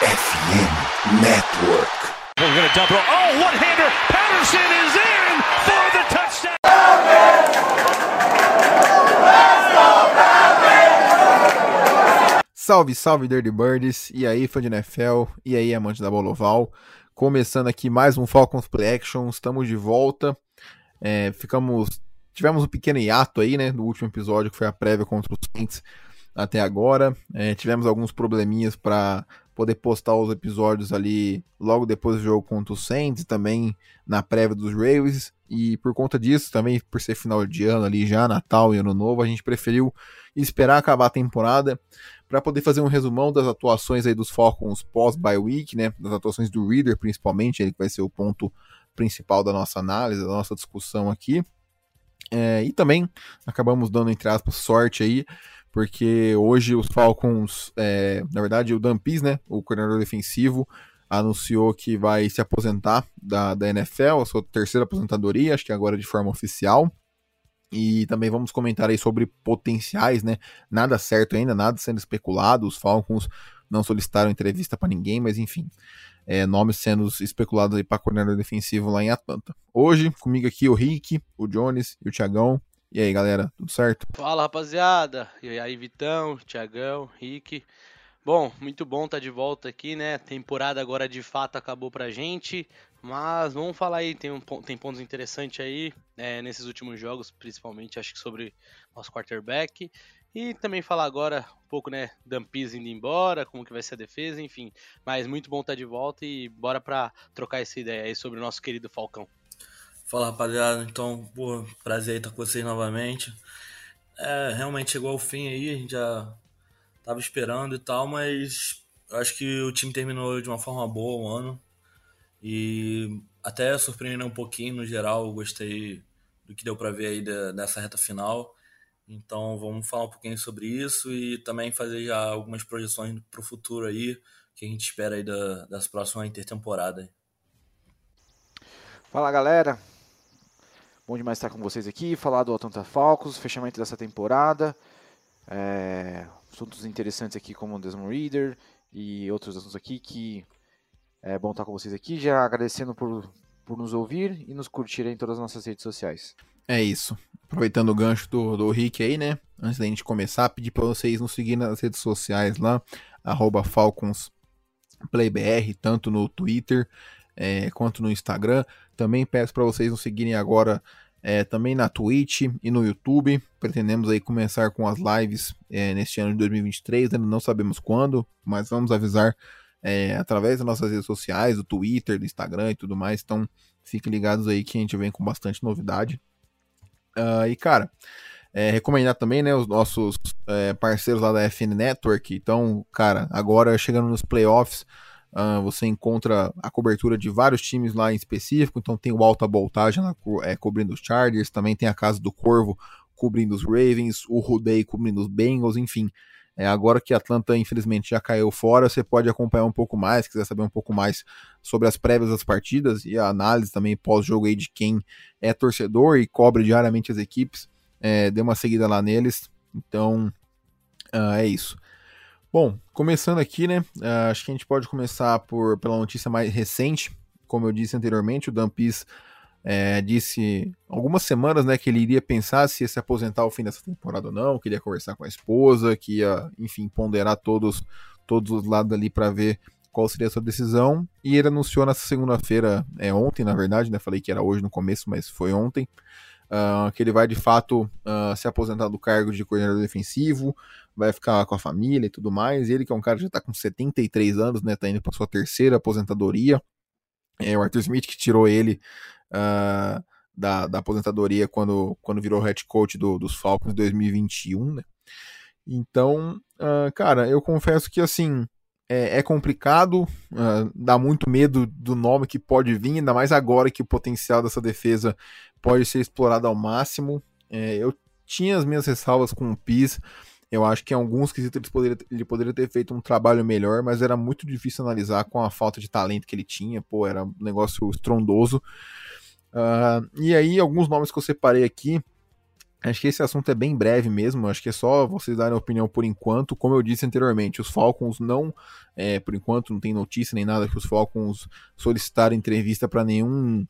FM Network. We're going to double. Oh, one-hander. Patterson is in for the touchdown. Salve, salve Dirty Birds, e aí fã de NFL, e aí amante da bola oval. Começando aqui mais um Falcons Play Action, estamos de volta. É, ficamos, tivemos um pequeno hiato aí, né, no último episódio que foi a prévia contra os Saints até agora. É, tivemos alguns probleminhas para poder postar os episódios ali logo depois do jogo contra os Saints, também na prévia dos Ravens. E por conta disso, também por ser final de ano ali já, Natal e Ano Novo, a gente preferiu esperar acabar a temporada para poder fazer um resumão das atuações aí dos Falcons pós-bye week, né? Das atuações do Reader, principalmente, ele que vai ser o ponto principal da nossa análise, da nossa discussão aqui. É, e também acabamos dando, entre aspas, sorte aí, porque hoje os Falcons, é, na verdade, o Dan Pease, né, o coordenador defensivo, anunciou que vai se aposentar da, da NFL, a sua terceira aposentadoria, acho que agora de forma oficial. E também vamos comentar aí sobre potenciais, né? Nada certo ainda, nada sendo especulado. Os Falcons não solicitaram entrevista para ninguém, mas enfim, é, nomes sendo especulados aí para coordenador defensivo lá em Atlanta. Hoje, comigo aqui o Rick, o Jones e o Thiagão. E aí, galera, tudo certo? Fala, rapaziada. E aí, Vitão, Thiagão, Rick. Bom, muito bom estar tá de volta aqui, né? Temporada agora de fato acabou pra gente. Mas vamos falar aí, tem, um, tem pontos interessantes aí é, nesses últimos jogos, principalmente acho que sobre nosso quarterback. E também falar agora um pouco, né, Dampis indo embora, como que vai ser a defesa, enfim. Mas muito bom estar de volta e bora pra trocar essa ideia aí sobre o nosso querido Falcão. Fala rapaziada, então, pô, prazer estar com vocês novamente. É, realmente chegou ao fim aí, a gente já tava esperando e tal, mas acho que o time terminou de uma forma boa o ano. E até surpreendeu um pouquinho no geral, gostei do que deu para ver aí dessa reta final. Então vamos falar um pouquinho sobre isso e também fazer já algumas projeções para o futuro aí, que a gente espera aí da, das próximas intertemporadas. Fala galera, bom demais estar com vocês aqui, falar do Atlanta Falcons, fechamento dessa temporada, é, assuntos interessantes aqui como o Desmond Reader e outros assuntos aqui que é bom estar com vocês aqui, já agradecendo por, por nos ouvir e nos curtirem em todas as nossas redes sociais. É isso. Aproveitando o gancho do, do Rick aí, né? Antes da gente começar, pedir para vocês nos seguirem nas redes sociais lá, FalconsPlayBR, tanto no Twitter é, quanto no Instagram. Também peço para vocês nos seguirem agora é, também na Twitch e no YouTube. Pretendemos aí começar com as lives é, neste ano de 2023, ainda não sabemos quando, mas vamos avisar é, através das nossas redes sociais, do Twitter, do Instagram e tudo mais. Então fiquem ligados aí que a gente vem com bastante novidade. Uh, e cara, é, recomendar também né, os nossos é, parceiros lá da FN Network. Então, cara, agora chegando nos playoffs. Uh, você encontra a cobertura de vários times lá em específico, então tem o Alta Voltagem lá, é, cobrindo os Chargers, também tem a Casa do Corvo cobrindo os Ravens, o Rudei cobrindo os Bengals, enfim, é, agora que Atlanta, infelizmente, já caiu fora, você pode acompanhar um pouco mais, quiser saber um pouco mais sobre as prévias das partidas e a análise também pós-jogo aí de quem é torcedor e cobre diariamente as equipes. É, dê uma seguida lá neles. Então, uh, é isso. Bom, começando aqui, né? Uh, acho que a gente pode começar por, pela notícia mais recente. Como eu disse anteriormente, o Dampis é, disse algumas semanas né, que ele iria pensar se ia se aposentar ao fim dessa temporada ou não, queria conversar com a esposa, que ia, enfim, ponderar todos, todos os lados ali para ver qual seria a sua decisão. E ele anunciou nessa segunda-feira, é ontem na verdade, né? Falei que era hoje no começo, mas foi ontem. Uh, que ele vai de fato uh, se aposentar do cargo de coordenador defensivo, vai ficar com a família e tudo mais. Ele que é um cara que já está com 73 anos, né? Tá indo para sua terceira aposentadoria. É o Arthur Smith que tirou ele uh, da, da aposentadoria quando, quando virou head coach do, dos Falcons em 2021, né? Então, uh, cara, eu confesso que assim é, é complicado, uh, dá muito medo do nome que pode vir, ainda mais agora que o potencial dessa defesa pode ser explorado ao máximo. É, eu tinha as minhas ressalvas com o PIS. Eu acho que em alguns quesitos ele poderia, ele poderia ter feito um trabalho melhor, mas era muito difícil analisar com a falta de talento que ele tinha. Pô, era um negócio estrondoso. Uh, e aí, alguns nomes que eu separei aqui Acho que esse assunto é bem breve mesmo. Acho que é só vocês darem opinião por enquanto. Como eu disse anteriormente, os Falcons não, é, por enquanto, não tem notícia nem nada que os Falcons solicitaram entrevista para nenhum,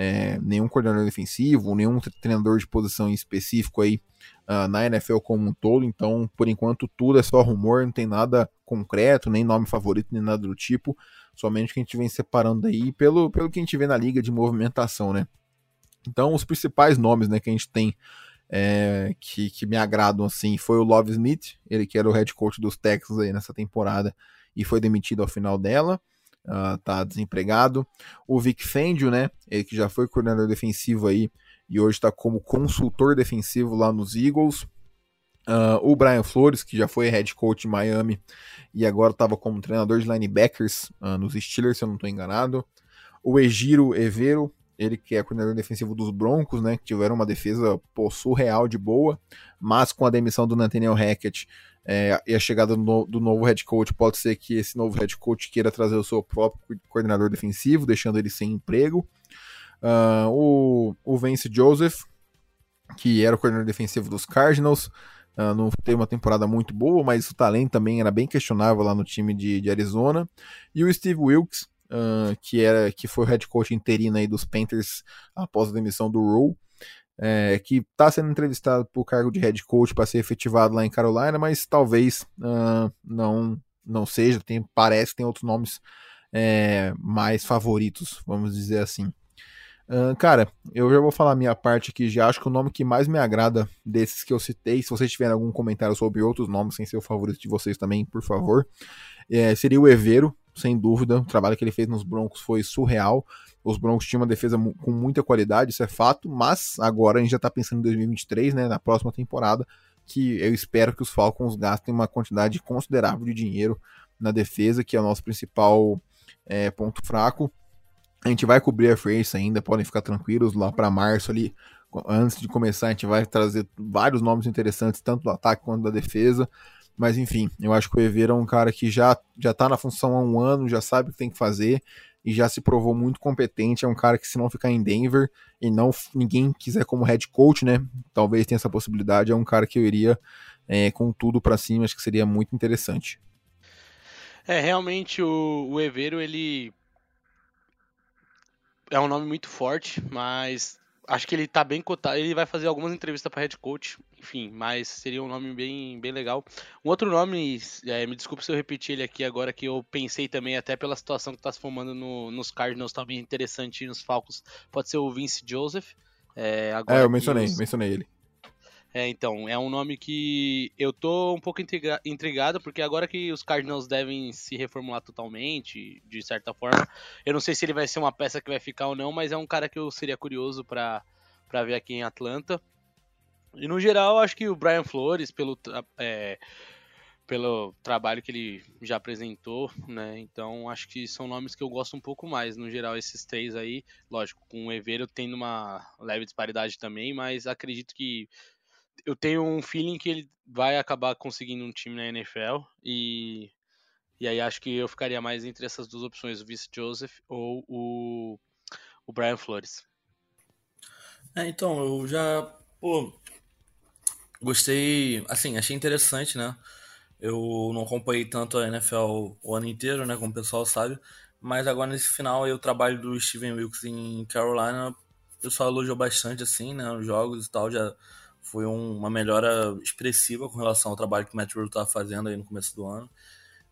é, nenhum coordenador defensivo, nenhum treinador de posição em específico aí uh, na NFL como um todo. Então, por enquanto, tudo é só rumor, não tem nada concreto, nem nome favorito, nem nada do tipo. Somente que a gente vem separando aí pelo, pelo que a gente vê na liga de movimentação, né? Então, os principais nomes né, que a gente tem é, que, que me agradam assim foi o Love Smith, ele que era o head coach dos Texans aí nessa temporada e foi demitido ao final dela, uh, tá desempregado. O Vic Fangio, né, ele que já foi coordenador defensivo aí e hoje está como consultor defensivo lá nos Eagles. Uh, o Brian Flores, que já foi head coach em Miami e agora estava como treinador de linebackers uh, nos Steelers, se eu não estou enganado. O Egiro Evero, ele que é coordenador defensivo dos Broncos, né, que tiveram uma defesa pô, surreal de boa, mas com a demissão do Nathaniel Hackett é, e a chegada do, do, novo head coach, pode ser que esse novo head coach queira trazer o seu próprio coordenador defensivo, deixando ele sem emprego. Uh, o, o Vance Joseph, que era o coordenador defensivo dos Cardinals, uh, não teve uma temporada muito boa, mas o talento também era bem questionável lá no time de, de Arizona. E o Steve Wilkes, uh, que era que foi o head coach interino aí dos Panthers após a demissão do Rule, é, que está sendo entrevistado o cargo de head coach para ser efetivado lá em Carolina, mas talvez uh, não não seja. Tem, parece que tem outros nomes é, mais favoritos, vamos dizer assim. Uh, cara, eu já vou falar a minha parte aqui, já acho que o nome que mais me agrada desses que eu citei, se vocês tiverem algum comentário sobre outros nomes sem ser o favorito de vocês também, por favor, é, seria o Evero, sem dúvida. O trabalho que ele fez nos Broncos foi surreal. Os Broncos tinham uma defesa com muita qualidade, isso é fato, mas agora a gente já está pensando em 2023, né, na próxima temporada, que eu espero que os Falcons gastem uma quantidade considerável de dinheiro na defesa, que é o nosso principal é, ponto fraco. A gente vai cobrir a free ainda, podem ficar tranquilos lá para março ali. Antes de começar, a gente vai trazer vários nomes interessantes, tanto do ataque quanto da defesa. Mas enfim, eu acho que o Evera é um cara que já, já tá na função há um ano, já sabe o que tem que fazer e já se provou muito competente. É um cara que, se não ficar em Denver e não ninguém quiser como head coach, né? Talvez tenha essa possibilidade. É um cara que eu iria é, com tudo para cima, acho que seria muito interessante. É, realmente o, o Evero, ele é um nome muito forte, mas acho que ele tá bem cotado. Ele vai fazer algumas entrevistas para head coach, enfim, mas seria um nome bem, bem legal. Um outro nome, é, me desculpe se eu repetir ele aqui agora, que eu pensei também, até pela situação que tá se formando no, nos Cardinals, tá bem interessante nos Falcons, pode ser o Vince Joseph. É, agora é eu mencionei, os... mencionei ele. É, então, é um nome que eu tô um pouco intrigado, porque agora que os Cardinals devem se reformular totalmente, de certa forma, eu não sei se ele vai ser uma peça que vai ficar ou não, mas é um cara que eu seria curioso para ver aqui em Atlanta. E no geral, acho que o Brian Flores, pelo, é, pelo trabalho que ele já apresentou, né? Então acho que são nomes que eu gosto um pouco mais. No geral, esses três aí, lógico, com o Evero tendo uma leve disparidade também, mas acredito que eu tenho um feeling que ele vai acabar conseguindo um time na NFL e e aí acho que eu ficaria mais entre essas duas opções, o Vice Joseph ou o, o Brian Flores. É, então, eu já, pô, gostei, assim, achei interessante, né? Eu não acompanhei tanto a NFL o ano inteiro, né, como o pessoal sabe, mas agora nesse final aí o trabalho do Steven Wilkes em Carolina, o pessoal elogiou bastante, assim, né, os jogos e tal, já foi um, uma melhora expressiva com relação ao trabalho que o Matt Rule estava fazendo aí no começo do ano.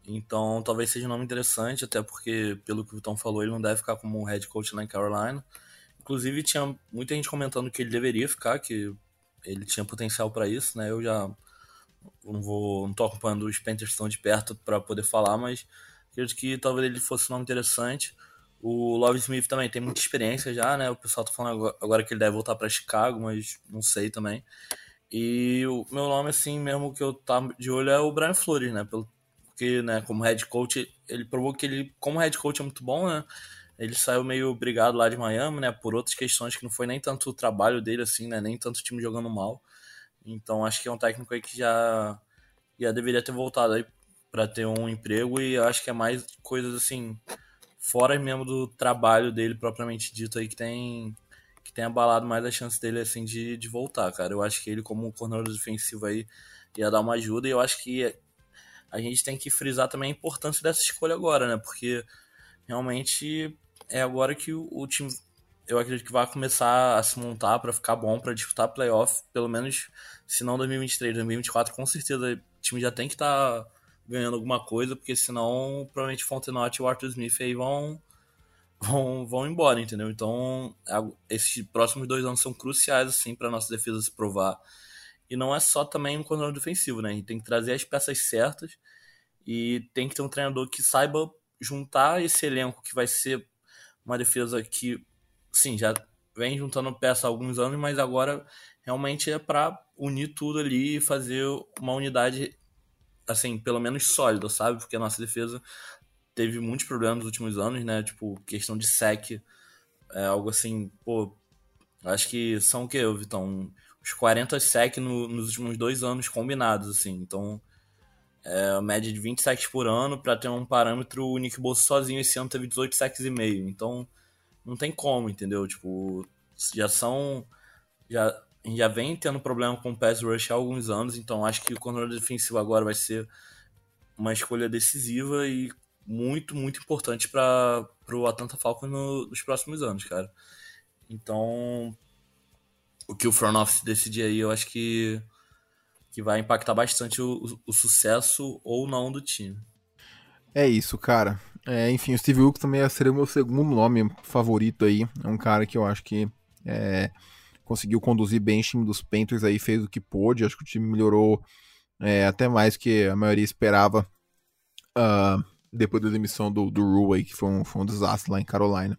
Então, talvez seja um nome interessante, até porque, pelo que o Vitão falou, ele não deve ficar como um head coach lá em Carolina. Inclusive, tinha muita gente comentando que ele deveria ficar, que ele tinha potencial para isso, né? Eu já não vou, não tô acompanhando os Panthers tão de perto para poder falar, mas acredito que talvez ele fosse um nome interessante. O Love Smith também tem muita experiência já, né? O pessoal tá falando agora que ele deve voltar para Chicago, mas não sei também. E o meu nome, assim, mesmo que eu tá de olho é o Brian Flores, né? Porque, né, como head coach, ele provou que ele, como head coach, é muito bom, né? Ele saiu meio brigado lá de Miami, né? Por outras questões que não foi nem tanto o trabalho dele, assim, né? Nem tanto o time jogando mal. Então acho que é um técnico aí que já, já deveria ter voltado aí para ter um emprego e acho que é mais coisas assim fora mesmo do trabalho dele propriamente dito aí que tem que tem abalado mais a chance dele, assim, de, de voltar, cara. Eu acho que ele, como coordenador defensivo aí, ia dar uma ajuda, e eu acho que a gente tem que frisar também a importância dessa escolha agora, né? Porque realmente é agora que o, o time, eu acredito que vai começar a se montar para ficar bom, para disputar playoff, pelo menos, se não 2023, 2024, com certeza o time já tem que estar tá ganhando alguma coisa, porque senão provavelmente Fontenot e o Arthur Smith aí vão vão, vão embora, entendeu? Então, esses próximos dois anos são cruciais, assim, para nossa defesa se provar. E não é só também um coordenador defensivo, né? A gente tem que trazer as peças certas e tem que ter um treinador que saiba juntar esse elenco que vai ser uma defesa que, sim, já vem juntando peça há alguns anos, mas agora realmente é para unir tudo ali e fazer uma unidade, assim, pelo menos sólida, sabe? Porque a nossa defesa teve muitos problemas nos últimos anos, né? Tipo, questão de sec, é algo assim, pô, acho que são o que, Vitão? Os 40 sec no, nos últimos dois anos combinados, assim. Então, é média de 20 sacks por ano, para ter um parâmetro, o Nick Bolsa sozinho esse ano teve 18 sacks e meio. Então, não tem como, entendeu? Tipo, já são. Já, já vem tendo problema com o pass rush há alguns anos, então acho que o controle defensivo agora vai ser uma escolha decisiva e muito, muito importante para o Atlanta Falcons no, nos próximos anos, cara. Então, o que o front office decidir aí, eu acho que, que vai impactar bastante o, o, sucesso ou não do time. É isso, cara. É, enfim, o Steve Wilkes também seria o meu segundo nome favorito aí. É um cara que eu acho que é, conseguiu conduzir bem o time dos Panthers aí, fez o que pôde. Acho que o time melhorou é, até mais que a maioria esperava uh, depois da demissão do, do Rue aí, que foi um, foi um desastre lá em Carolina.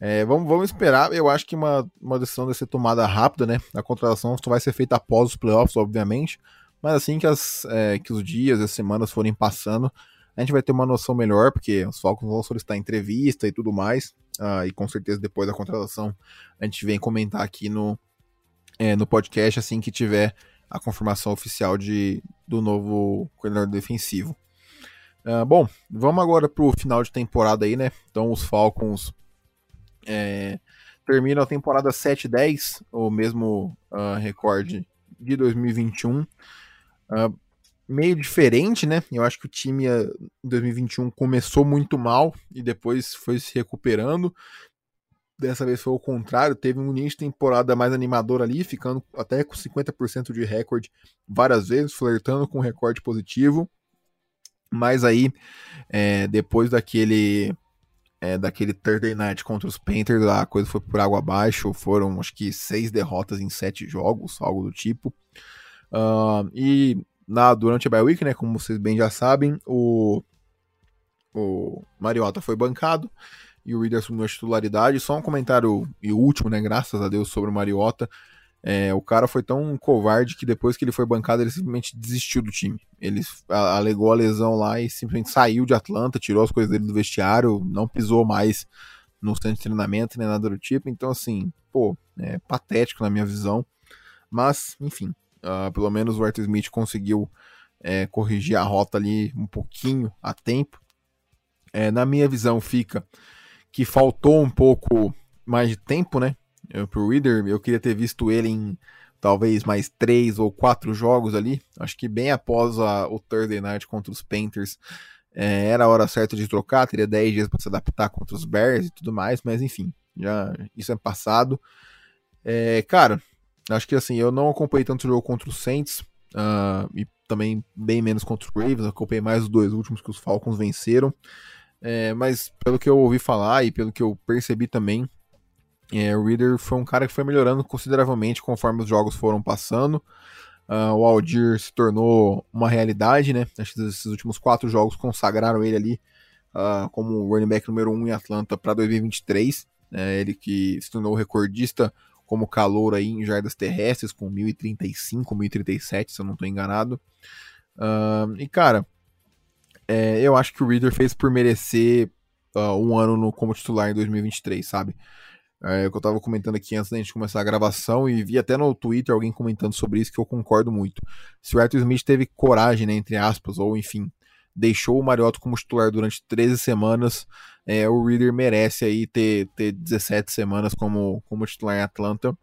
É, vamos, vamos esperar. Eu acho que uma, uma decisão deve ser tomada rápida, né? A contratação vai ser feita após os playoffs, obviamente. Mas assim que, as, é, que os dias, as semanas forem passando, a gente vai ter uma noção melhor, porque os Falcons vão solicitar entrevista e tudo mais. Uh, e com certeza depois da contratação a gente vem comentar aqui no, é, no podcast assim que tiver a confirmação oficial de, do novo coordenador defensivo. Uh, bom, vamos agora para o final de temporada aí, né? Então os Falcons é, terminam a temporada 7-10, o mesmo uh, recorde de 2021. Uh, meio diferente, né? Eu acho que o time em 2021 começou muito mal e depois foi se recuperando. Dessa vez foi o contrário, teve um início de temporada mais animador ali, ficando até com 50% de recorde várias vezes, flertando com recorde positivo. Mas aí, é, depois daquele é, daquele Thursday Night contra os Panthers, a coisa foi por água abaixo. Foram, acho que, seis derrotas em sete jogos, algo do tipo. Uh, e na, durante a bye week, né, como vocês bem já sabem, o, o Mariota foi bancado e o Reader assumiu a titularidade. Só um comentário e último, né, graças a Deus, sobre o Mariota. É, o cara foi tão covarde que depois que ele foi bancado, ele simplesmente desistiu do time. Ele alegou a lesão lá e simplesmente saiu de Atlanta, tirou as coisas dele do vestiário, não pisou mais no centro de treinamento nem nada do tipo. Então, assim, pô, é patético na minha visão. Mas, enfim, uh, pelo menos o Arthur Smith conseguiu é, corrigir a rota ali um pouquinho a tempo. É, na minha visão, fica que faltou um pouco mais de tempo, né? Eu, pro Reader, eu queria ter visto ele em talvez mais três ou quatro jogos ali. Acho que bem após a, o Thursday Night contra os Panthers, é, era a hora certa de trocar. Teria 10 dias para se adaptar contra os Bears e tudo mais, mas enfim, já isso é passado. É, cara, acho que assim, eu não acompanhei tanto o jogo contra os Saints uh, e também bem menos contra os Ravens. Acompanhei mais os dois últimos que os Falcons venceram. É, mas pelo que eu ouvi falar e pelo que eu percebi também, é, o Reader foi um cara que foi melhorando consideravelmente conforme os jogos foram passando. Uh, o Aldir se tornou uma realidade, né? Acho que esses últimos quatro jogos consagraram ele ali uh, como running back número um em Atlanta para 2023. É, ele que se tornou recordista como calor aí em jardas terrestres com 1035, 1037, se eu não estou enganado. Uh, e cara, é, eu acho que o Reader fez por merecer um ano no, como titular em 2023, sabe? É, que eu tava comentando aqui antes da gente começar a gravação e vi até no Twitter alguém comentando sobre isso que eu concordo muito. Se o Arthur Smith teve coragem, né, entre aspas, ou enfim, deixou o Mariota como titular durante 13 semanas. É, o Reader merece aí ter, ter 17 semanas como, como titular em Atlanta.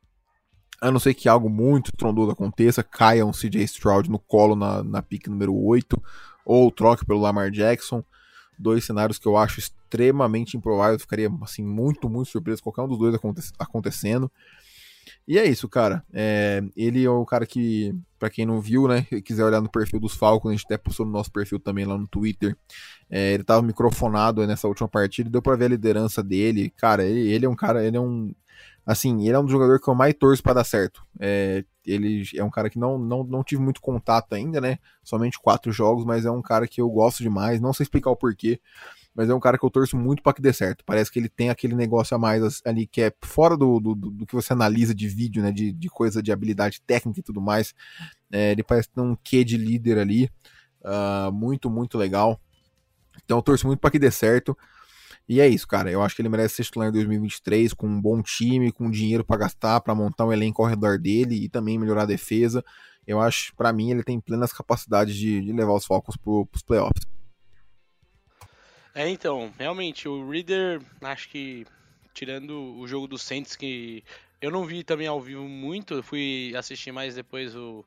A não ser que algo muito trondoso aconteça, caia um CJ Stroud no colo na, na pick número 8, ou troque pelo Lamar Jackson. Dois cenários que eu acho extremamente improváveis. Ficaria assim, muito, muito surpreso qualquer um dos dois aconte acontecendo. E é isso, cara. É, ele é o cara que, para quem não viu, né, quiser olhar no perfil dos Falcons, a gente até postou no nosso perfil também lá no Twitter. É, ele tava microfonado nessa última partida, deu pra ver a liderança dele. Cara, ele, ele é um cara, ele é um. Assim, ele é um jogador que eu mais torço para dar certo. É, ele é um cara que não, não, não tive muito contato ainda, né? Somente quatro jogos, mas é um cara que eu gosto demais. Não sei explicar o porquê mas é um cara que eu torço muito para que dê certo. Parece que ele tem aquele negócio a mais ali que é fora do, do, do que você analisa de vídeo, né? De, de coisa de habilidade técnica e tudo mais. É, ele parece ter um quê de líder ali. Uh, muito, muito legal. Então eu torço muito para que dê certo. E é isso, cara. Eu acho que ele merece ser titular em 2023 com um bom time, com dinheiro para gastar, para montar um elenco ao redor dele e também melhorar a defesa. Eu acho, para mim, ele tem plenas capacidades de, de levar os Falcons para os playoffs. É, então, realmente, o Reader, acho que, tirando o jogo do Saints, que eu não vi também ao vivo muito, eu fui assistir mais depois o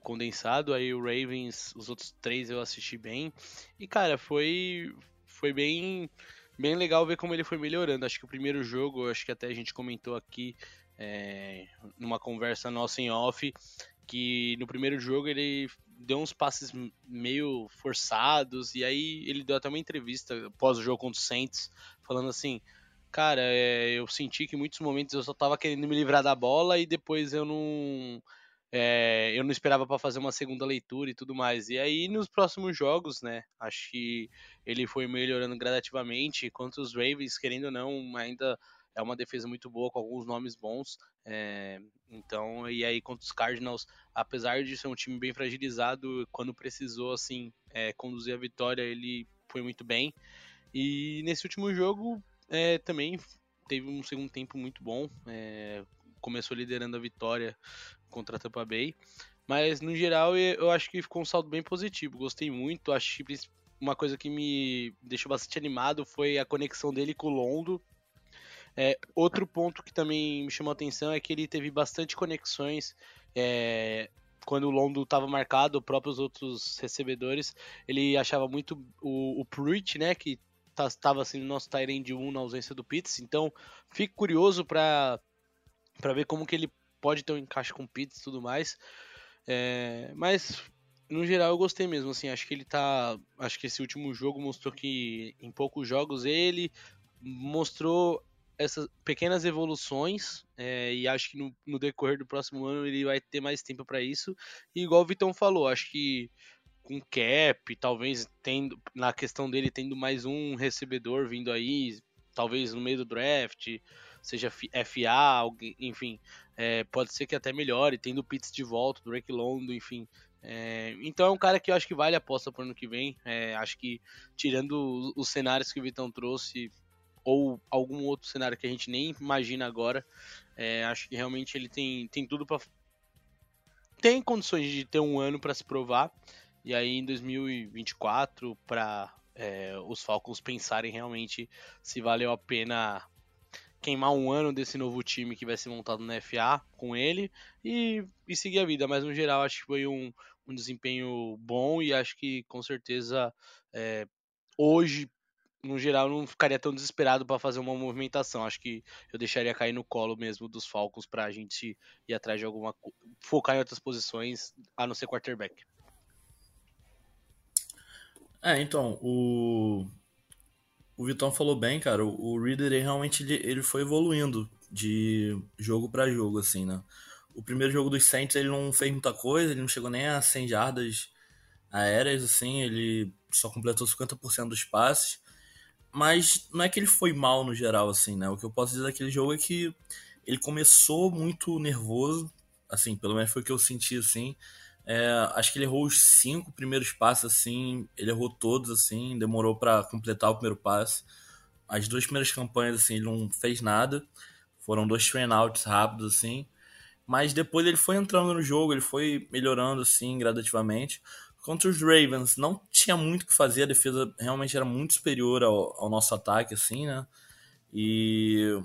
condensado, aí o Ravens, os outros três eu assisti bem, e cara, foi, foi bem, bem legal ver como ele foi melhorando, acho que o primeiro jogo, acho que até a gente comentou aqui, é, numa conversa nossa em off, que no primeiro jogo ele deu uns passes meio forçados, e aí ele deu até uma entrevista pós o jogo contra o Saints, falando assim, cara, é, eu senti que em muitos momentos eu só tava querendo me livrar da bola e depois eu não... É, eu não esperava para fazer uma segunda leitura e tudo mais. E aí nos próximos jogos, né? Acho que ele foi melhorando gradativamente. Quanto os Ravens, querendo ou não, ainda é uma defesa muito boa, com alguns nomes bons. É, então, e aí contra os Cardinals, apesar de ser um time bem fragilizado, quando precisou, assim, é, conduzir a vitória, ele foi muito bem. E nesse último jogo, é, também teve um segundo tempo muito bom. É, começou liderando a vitória contra a Tampa Bay. Mas, no geral, eu acho que ficou um saldo bem positivo. Gostei muito. Acho que uma coisa que me deixou bastante animado foi a conexão dele com o Londo. É, outro ponto que também me chamou a atenção é que ele teve bastante conexões. É, quando o Londo estava marcado, próprios outros recebedores, ele achava muito o, o Pruitt, né, que estava tá, no nosso Tyrande 1 na ausência do Pitts. Então, fico curioso para ver como que ele pode ter um encaixe com o Pitts e tudo mais. É, mas no geral eu gostei mesmo, assim, acho que ele tá, acho que esse último jogo mostrou que em poucos jogos ele mostrou essas pequenas evoluções é, e acho que no, no, decorrer do próximo ano ele vai ter mais tempo para isso. E igual o Vitão falou, acho que com cap, talvez tendo na questão dele tendo mais um recebedor vindo aí, talvez no meio do draft, seja FA, enfim, é, pode ser que até melhore, tendo Pitts de volta, Drake Londo, enfim. É, então é um cara que eu acho que vale a aposta para o ano que vem. É, acho que tirando os cenários que o Vitão trouxe, ou algum outro cenário que a gente nem imagina agora. É, acho que realmente ele tem, tem tudo para tem condições de ter um ano para se provar e aí em 2024 para é, os Falcons pensarem realmente se valeu a pena queimar um ano desse novo time que vai ser montado na FA com ele e, e seguir a vida. Mas no geral acho que foi um, um desempenho bom e acho que com certeza é, hoje no geral, não ficaria tão desesperado para fazer uma movimentação. Acho que eu deixaria cair no colo mesmo dos Falcons para a gente ir atrás de alguma. focar em outras posições, a não ser quarterback. É, então, o. O Vitão falou bem, cara. O, Reader realmente ele, ele foi evoluindo de jogo para jogo, assim, né? O primeiro jogo dos Saints ele não fez muita coisa, ele não chegou nem a 100 jardas aéreas, assim, ele só completou 50% dos passes. Mas não é que ele foi mal no geral, assim, né? O que eu posso dizer daquele jogo é que ele começou muito nervoso, assim, pelo menos foi o que eu senti, assim. É, acho que ele errou os cinco primeiros passes, assim, ele errou todos, assim, demorou para completar o primeiro passe. As duas primeiras campanhas, assim, ele não fez nada. Foram dois train-outs rápidos, assim. Mas depois ele foi entrando no jogo, ele foi melhorando, assim, gradativamente. Contra os Ravens, não tinha muito o que fazer, a defesa realmente era muito superior ao, ao nosso ataque, assim, né? E.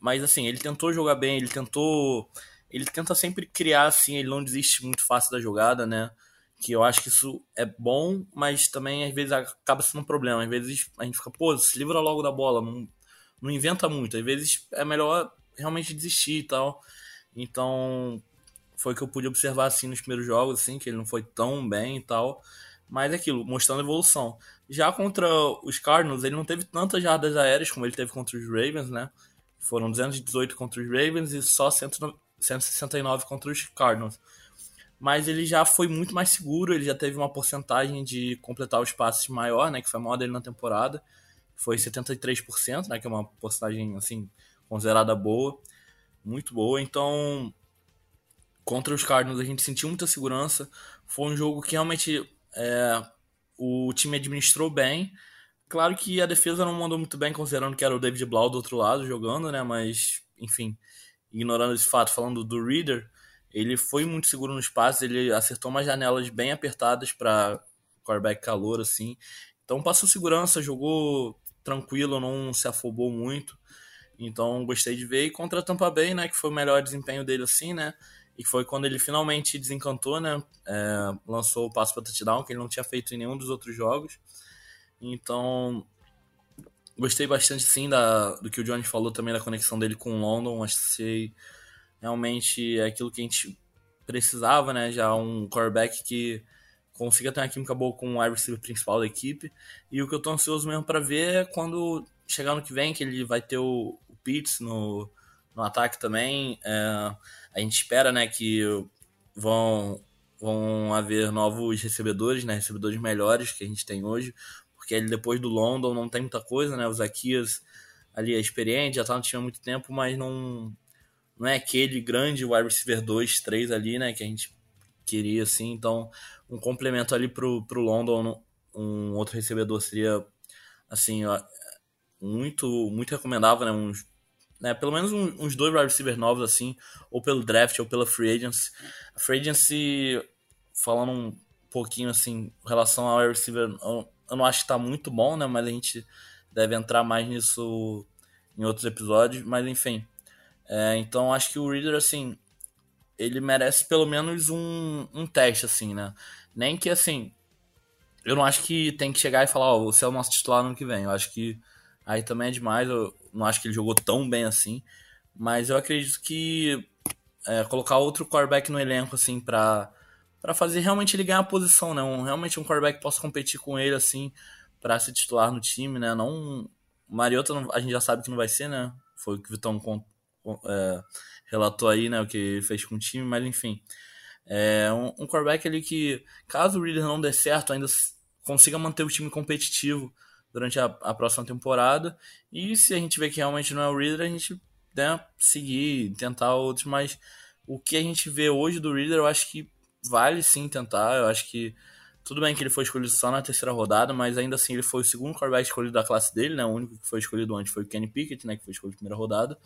Mas assim, ele tentou jogar bem, ele tentou. Ele tenta sempre criar, assim, ele não desiste muito fácil da jogada, né? Que eu acho que isso é bom, mas também às vezes acaba sendo um problema. Às vezes a gente fica, pô, se livra logo da bola, não, não inventa muito. Às vezes é melhor realmente desistir e tal. Então, foi que eu pude observar assim nos primeiros jogos, assim, que ele não foi tão bem e tal. Mas é aquilo, mostrando evolução. Já contra os Cardinals, ele não teve tantas jardas aéreas como ele teve contra os Ravens, né? Foram 218 contra os Ravens e só 169 contra os Cardinals. Mas ele já foi muito mais seguro, ele já teve uma porcentagem de completar os passes maior, né? Que foi a maior dele na temporada. Foi 73%, né? Que é uma porcentagem, assim, considerada boa. Muito boa. Então, contra os Cardinals a gente sentiu muita segurança. Foi um jogo que realmente é, o time administrou bem. Claro que a defesa não mandou muito bem, considerando que era o David Blau do outro lado jogando, né? Mas, enfim, ignorando esse fato, falando do Reader, ele foi muito seguro nos passes, ele acertou umas janelas bem apertadas para quarterback calor, assim. Então passou segurança, jogou tranquilo, não se afobou muito. Então gostei de ver. E contra a Tampa Bay, né? Que foi o melhor desempenho dele, assim, né? E foi quando ele finalmente desencantou, né? É, lançou o passo para touchdown, que ele não tinha feito em nenhum dos outros jogos. Então, gostei bastante, sim, da, do que o Johnny falou também da conexão dele com o London. Achei realmente é aquilo que a gente precisava, né? Já um quarterback que consiga ter uma química boa com o wide receiver principal da equipe. E o que eu tô ansioso mesmo para ver é quando chegar no que vem, que ele vai ter o, o Pitts no, no ataque também. É, a gente espera né, que vão, vão haver novos recebedores, né, recebedores melhores que a gente tem hoje, porque ele depois do London não tem muita coisa, né? O Zaquias ali é experiente, já tá no time há muito tempo, mas não, não é aquele grande wide receiver 2, 3 ali, né, que a gente queria, assim. Então, um complemento ali pro, pro London, um outro recebedor seria, assim, muito, muito recomendável, né? Né, pelo menos um, uns dois wide receivers novos, assim, ou pelo draft ou pela free agency. A free agency, falando um pouquinho, assim, em relação ao wide receiver, eu, eu não acho que tá muito bom, né, mas a gente deve entrar mais nisso em outros episódios, mas enfim. É, então acho que o Reader, assim, ele merece pelo menos um, um teste, assim, né? Nem que, assim, eu não acho que tem que chegar e falar, ó, oh, você é o nosso titular no ano que vem. Eu acho que aí também é demais. Eu, não acho que ele jogou tão bem assim, mas eu acredito que é, colocar outro quarterback no elenco, assim, pra, pra fazer realmente ele ganhar a posição, né? Um, realmente um quarterback possa competir com ele, assim, para se titular no time, né? Não. Mariota a gente já sabe que não vai ser, né? Foi o que o Vitão é, relatou aí, né? O que fez com o time, mas enfim. É um, um quarterback ali que, caso o Reader não dê certo, ainda consiga manter o time competitivo durante a, a, próxima temporada. E se a gente vê que realmente não é o Reader, a gente né, seguir, tentar outros. Mas o que a gente vê hoje do Reader, eu acho que vale sim tentar. Eu acho que tudo bem que ele foi escolhido só na terceira rodada, mas ainda assim ele foi o segundo quarterback escolhido da classe dele, né? O único que foi escolhido antes foi o Kenny Pickett, né? Que foi escolhido na primeira rodada.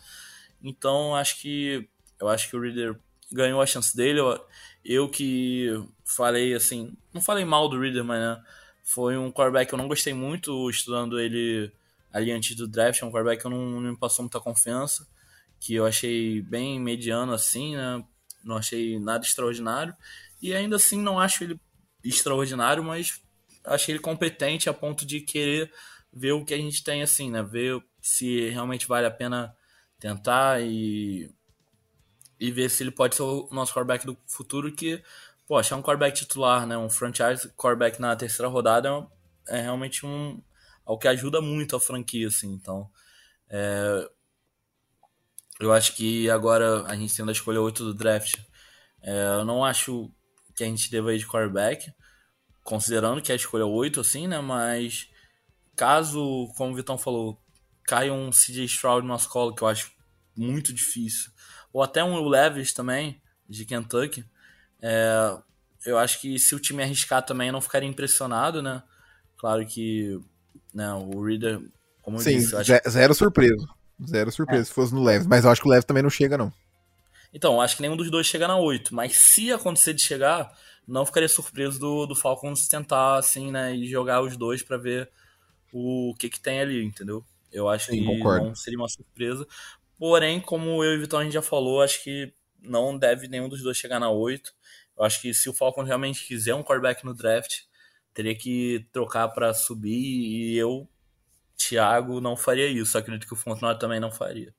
Então acho que eu acho que o Reader ganhou a chance dele. Eu, eu que falei assim, não falei mal do Reader, mas né, foi um quarterback que eu não gostei muito estudando ele ali antes do draft. É um quarterback que eu não, não me passou muita confiança, que eu achei bem mediano assim, né? Não achei nada extraordinário. E ainda assim não acho ele extraordinário, mas achei ele competente a ponto de querer ver o que a gente tem assim, né? Ver se realmente vale a pena tentar e e ver se ele pode ser o nosso quarterback do futuro que pô, achar um quarterback titular, né, um franchise quarterback na terceira rodada é, é realmente um algo que ajuda muito a franquia, assim. Então, é, eu acho que agora a gente tendo a escolha 8 do draft, é, eu não acho que a gente deva ir de quarterback, considerando que é a escolha 8, assim, né, mas caso, como o Vitão falou, caia um CJ Stroud no nosso colo, que eu acho muito difícil, ou até um Will Levis também, de Kentucky, é, eu acho que se o time arriscar também, eu não ficaria impressionado, né? Claro que né, o Reader, como Sim, eu disse... Sim, acho... zero surpreso. Zero surpresa é. se fosse no Leves. Mas eu acho que o Leves também não chega, não. Então, acho que nenhum dos dois chega na 8. Mas se acontecer de chegar, não ficaria surpreso do, do Falcons tentar, assim, né, e jogar os dois para ver o que que tem ali, entendeu? Eu acho Sim, que concordo. não seria uma surpresa. Porém, como eu e o Vitão a gente já falou, acho que não deve nenhum dos dois chegar na 8. Eu acho que se o Falcons realmente quiser um quarterback no draft, teria que trocar para subir e eu, Thiago, não faria isso. Acredito que o Fontenot também não faria.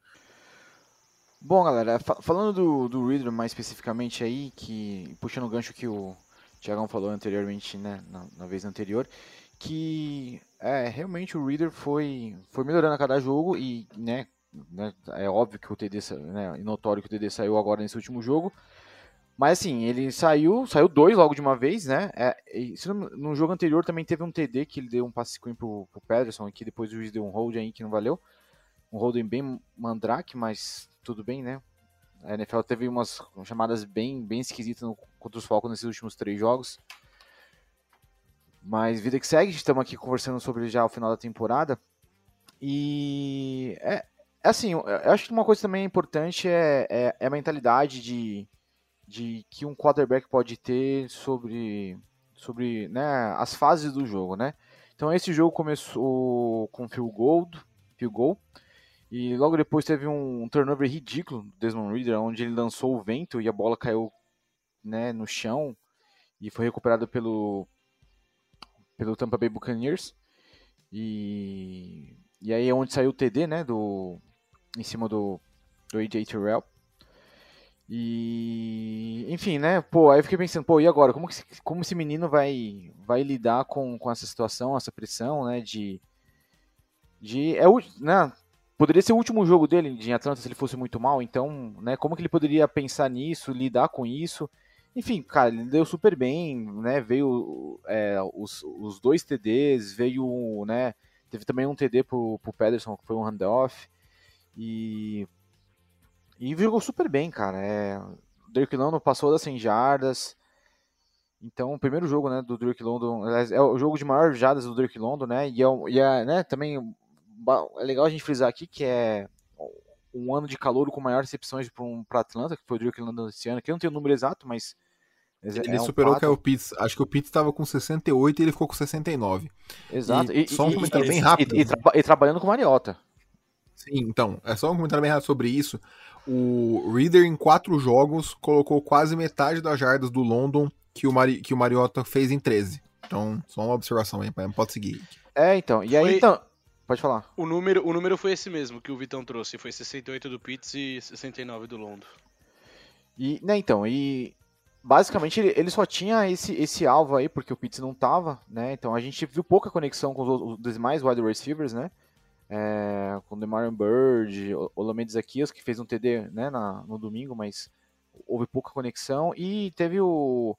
Bom, galera, falando do, do Reader mais especificamente aí, que puxando o gancho que o Thiagão falou anteriormente, né, na, na, vez anterior, que é, realmente o Reader foi, foi melhorando a cada jogo e, né, né é óbvio que o TD, né, notório que o TD saiu agora nesse último jogo, mas assim, ele saiu, saiu dois logo de uma vez, né? É, no, jogo anterior também teve um TD que ele deu um passe screen pro, pro Pederson, que depois o juiz deu um hold aí que não valeu. Um holding bem mandrake, mas tudo bem, né? A NFL teve umas chamadas bem, bem esquisitas no, contra os Falcons nesses últimos três jogos. Mas vida que segue, estamos aqui conversando sobre já o final da temporada. E é, é assim, eu acho que uma coisa também importante é, é, é a mentalidade de, de que um quarterback pode ter sobre, sobre né, as fases do jogo, né? Então esse jogo começou com field goal, field goal e logo depois teve um turnover ridículo do Desmond Reader, onde ele lançou o vento e a bola caiu né, no chão e foi recuperado pelo pelo Tampa Bay Buccaneers. E, e aí é onde saiu o TD, né, do em cima do do AJ Terrell. E, enfim, né? Pô, aí eu fiquei pensando, pô, e agora? Como, que, como esse menino vai, vai lidar com, com essa situação, essa pressão, né? De. de é, né, poderia ser o último jogo dele em Atlanta se ele fosse muito mal, então, né? Como que ele poderia pensar nisso, lidar com isso? Enfim, cara, ele deu super bem, né? Veio é, os, os dois TDs, veio, né? Teve também um TD pro, pro Pederson, que foi um handoff. E e jogou super bem, cara. É, o Drake London passou das 100 jardas. Então, o primeiro jogo né, do Drake London é o jogo de maior jardas do Drake London, né? E, é, e é, né, também é legal a gente frisar aqui que é um ano de calor com maior recepções para um, Atlanta, que foi o Drake London esse ano, que eu não tenho o número exato, mas. Ele é superou um o Kyle Pitts. Acho que o Pitts estava com 68 e ele ficou com 69. Exato. E, e só um comentário e, bem rápido. E, tra e, trabalhando com Mariota. Sim, então, é só um comentário bem rápido sobre isso. O Reader, em quatro jogos, colocou quase metade das jardas do London que o, Mari, que o Mariota fez em 13. Então, só uma observação aí, pode seguir. É, então. E aí, foi... então. Pode falar. O número, o número foi esse mesmo que o Vitão trouxe. Foi 68 do Pitts e 69 do London. E, né, então, e basicamente ele, ele, só tinha esse, esse alvo aí, porque o Pitts não tava, né? Então a gente viu pouca conexão com os, os demais wide receivers, né? É, com Demarion Bird, o Lamed Akias, que fez um TD né, na, no domingo, mas houve pouca conexão. E teve o.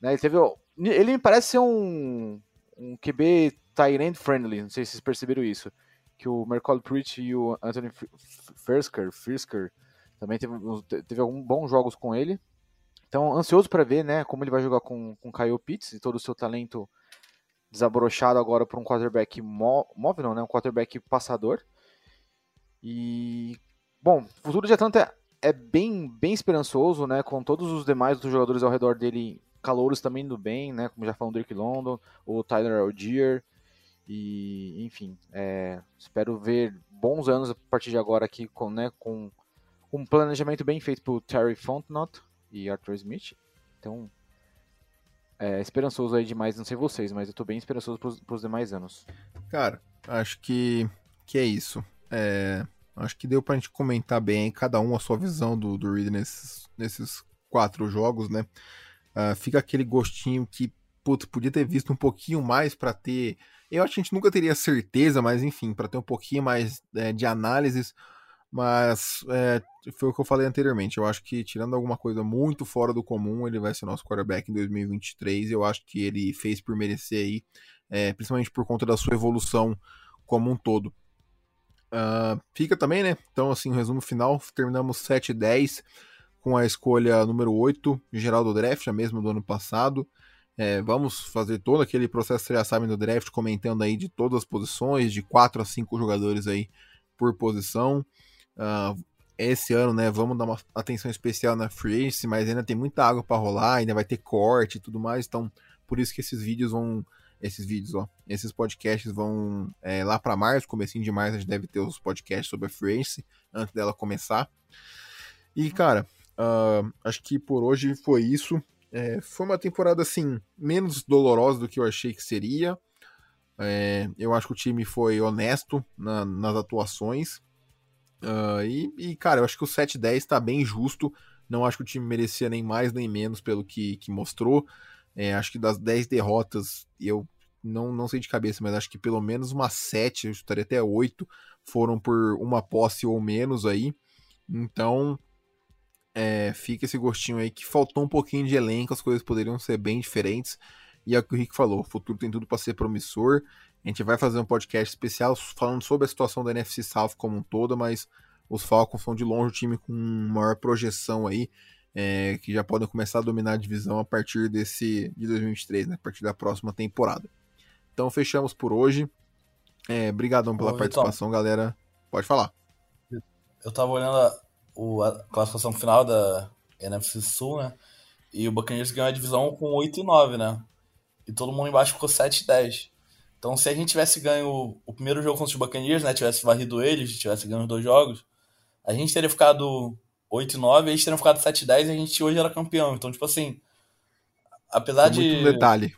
Né, ele, teve ele me parece ser um, um QB Tyrant friendly, não sei se vocês perceberam isso. Que o Mercoll Pritch e o Anthony Frisker, Frisker também teve, teve alguns bons jogos com ele. Então, ansioso para ver né, como ele vai jogar com, com Kyle Pitts e todo o seu talento desabrochado agora para um quarterback móvel, não, né? Um quarterback passador. E bom, o futuro de Atlanta é, bem, bem esperançoso, né? Com todos os demais dos jogadores ao redor dele, calouros também indo bem, né? Como já falou o Drake London, o Tyler Algier. E, enfim, é, espero ver bons anos a partir de agora aqui com, né, com um planejamento bem feito por Terry Fontenot e Arthur Smith. Então, é, esperançoso aí demais, não sei vocês, mas eu tô bem esperançoso pros, pros demais anos. Cara, acho que, que é isso. É, acho que deu pra gente comentar bem cada um a sua visão do, do Reed nesses, nesses quatro jogos, né? Uh, fica aquele gostinho que, putz, podia ter visto um pouquinho mais para ter. Eu acho que a gente nunca teria certeza, mas enfim, para ter um pouquinho mais é, de análises mas é, foi o que eu falei anteriormente. Eu acho que, tirando alguma coisa muito fora do comum, ele vai ser nosso quarterback em 2023. Eu acho que ele fez por merecer aí, é, principalmente por conta da sua evolução como um todo. Uh, fica também, né? Então, assim, resumo final: terminamos 7-10 com a escolha número 8 geral do draft, a mesma do ano passado. É, vamos fazer todo aquele processo de sabe do draft, comentando aí de todas as posições, de 4 a 5 jogadores aí por posição. Uh, esse ano, né, vamos dar uma atenção especial na Free Agency, mas ainda tem muita água para rolar, ainda vai ter corte e tudo mais, então por isso que esses vídeos vão, esses vídeos, ó, esses podcasts vão é, lá para março, comecinho de março a gente deve ter os podcasts sobre a Free Agency, antes dela começar. E, cara, uh, acho que por hoje foi isso. É, foi uma temporada, assim, menos dolorosa do que eu achei que seria. É, eu acho que o time foi honesto na, nas atuações. Uh, e, e, cara, eu acho que o 7-10 tá bem justo. Não acho que o time merecia nem mais nem menos pelo que, que mostrou. É, acho que das 10 derrotas, eu não, não sei de cabeça, mas acho que pelo menos umas 7, eu estaria até 8, foram por uma posse ou menos aí. Então, é, fica esse gostinho aí que faltou um pouquinho de elenco, as coisas poderiam ser bem diferentes. E é o que o Rick falou: o futuro tem tudo para ser promissor. A gente vai fazer um podcast especial falando sobre a situação da NFC South como um todo, mas os Falcons são de longe o time com maior projeção aí, é, que já podem começar a dominar a divisão a partir desse de 2023, né, a partir da próxima temporada. Então fechamos por hoje. É, brigadão pela Ô, participação, galera. Pode falar. Eu tava olhando a, o, a classificação final da NFC Sul, né? E o Buccaneers ganhou a divisão com 8 e 9, né? E todo mundo embaixo ficou 7 e 10. Então, se a gente tivesse ganho o primeiro jogo contra os Buccaneers, né, tivesse varrido eles, tivesse ganho os dois jogos, a gente teria ficado 8 e 9, eles teriam ficado 7 e 10 e a gente hoje era campeão. Então, tipo assim, apesar Foi de... muito um detalhe.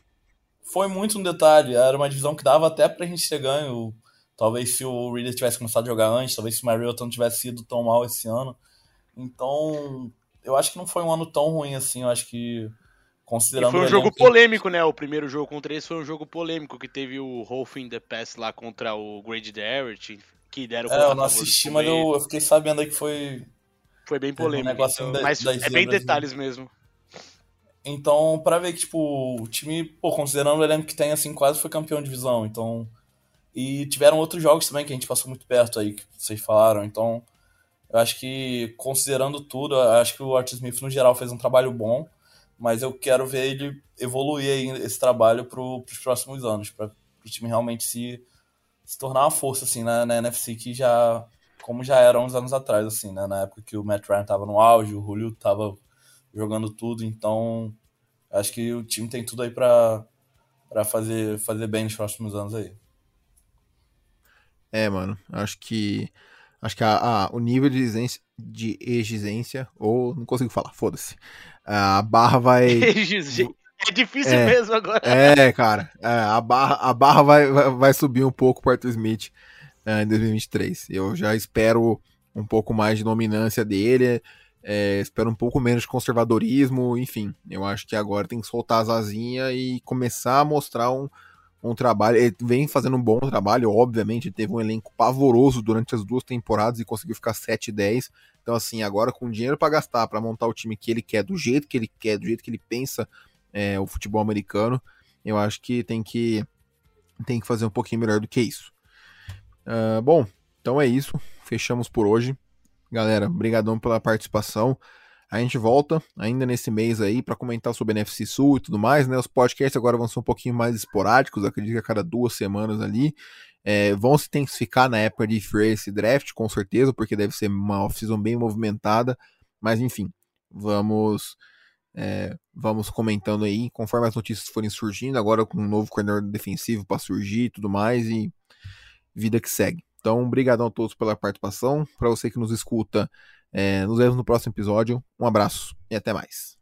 Foi muito um detalhe. Era uma divisão que dava até pra gente ter ganho. Talvez se o Reader tivesse começado a jogar antes, talvez se o Mariota não tivesse sido tão mal esse ano. Então, eu acho que não foi um ano tão ruim assim. Eu acho que Considerando e foi um jogo polêmico, né? O primeiro jogo contra eles foi um jogo polêmico, que teve o Rolf in the Pass lá contra o Grade Derrick, que deram É, eu não assisti, mas eu, eu, fiquei sabendo aí que foi... Foi bem polêmico, um então, da, mas é bem detalhes mesmo. Então, pra ver que, tipo, o time, pô, considerando o elenco que tem, assim, quase foi campeão de divisão, então... E tiveram outros jogos também que a gente passou muito perto aí, que vocês falaram, então... Eu acho que, considerando tudo, acho que o Arthur Smith, no geral, fez um trabalho bom mas eu quero ver ele evoluir esse trabalho para os próximos anos, para o time realmente se, se tornar uma força assim na, na, NFC que já como já era uns anos atrás assim, né? na época que o Matt Ryan estava no auge, o Julio estava jogando tudo, então acho que o time tem tudo aí para para fazer fazer bem nos próximos anos aí. É, mano, acho que acho que a, a o nível de exigência, de exigência ou não consigo falar, foda-se a barra vai. É difícil é, mesmo agora. É, cara. É, a barra, a barra vai, vai, vai, subir um pouco para Arthur Smith é, em 2023. Eu já espero um pouco mais de dominância dele. É, espero um pouco menos de conservadorismo. Enfim, eu acho que agora tem que soltar as asinhas e começar a mostrar um, um trabalho. Ele vem fazendo um bom trabalho, obviamente. Teve um elenco pavoroso durante as duas temporadas e conseguiu ficar 7 e 10. Então, assim, agora com dinheiro para gastar, para montar o time que ele quer, do jeito que ele quer, do jeito que ele pensa é, o futebol americano, eu acho que tem que tem que fazer um pouquinho melhor do que isso. Uh, bom, então é isso. Fechamos por hoje. Galera, brigadão pela participação. A gente volta ainda nesse mês aí para comentar sobre a NFC Sul e tudo mais, né? Os podcasts agora vão ser um pouquinho mais esporádicos, acredito que a cada duas semanas ali. É, vão se intensificar na época de free agency draft, com certeza, porque deve ser uma off-season bem movimentada. Mas enfim, vamos é, vamos comentando aí conforme as notícias forem surgindo. Agora com um novo coordenador defensivo para surgir e tudo mais e vida que segue. Então, obrigadão a todos pela participação. Para você que nos escuta, é, nos vemos no próximo episódio. Um abraço e até mais.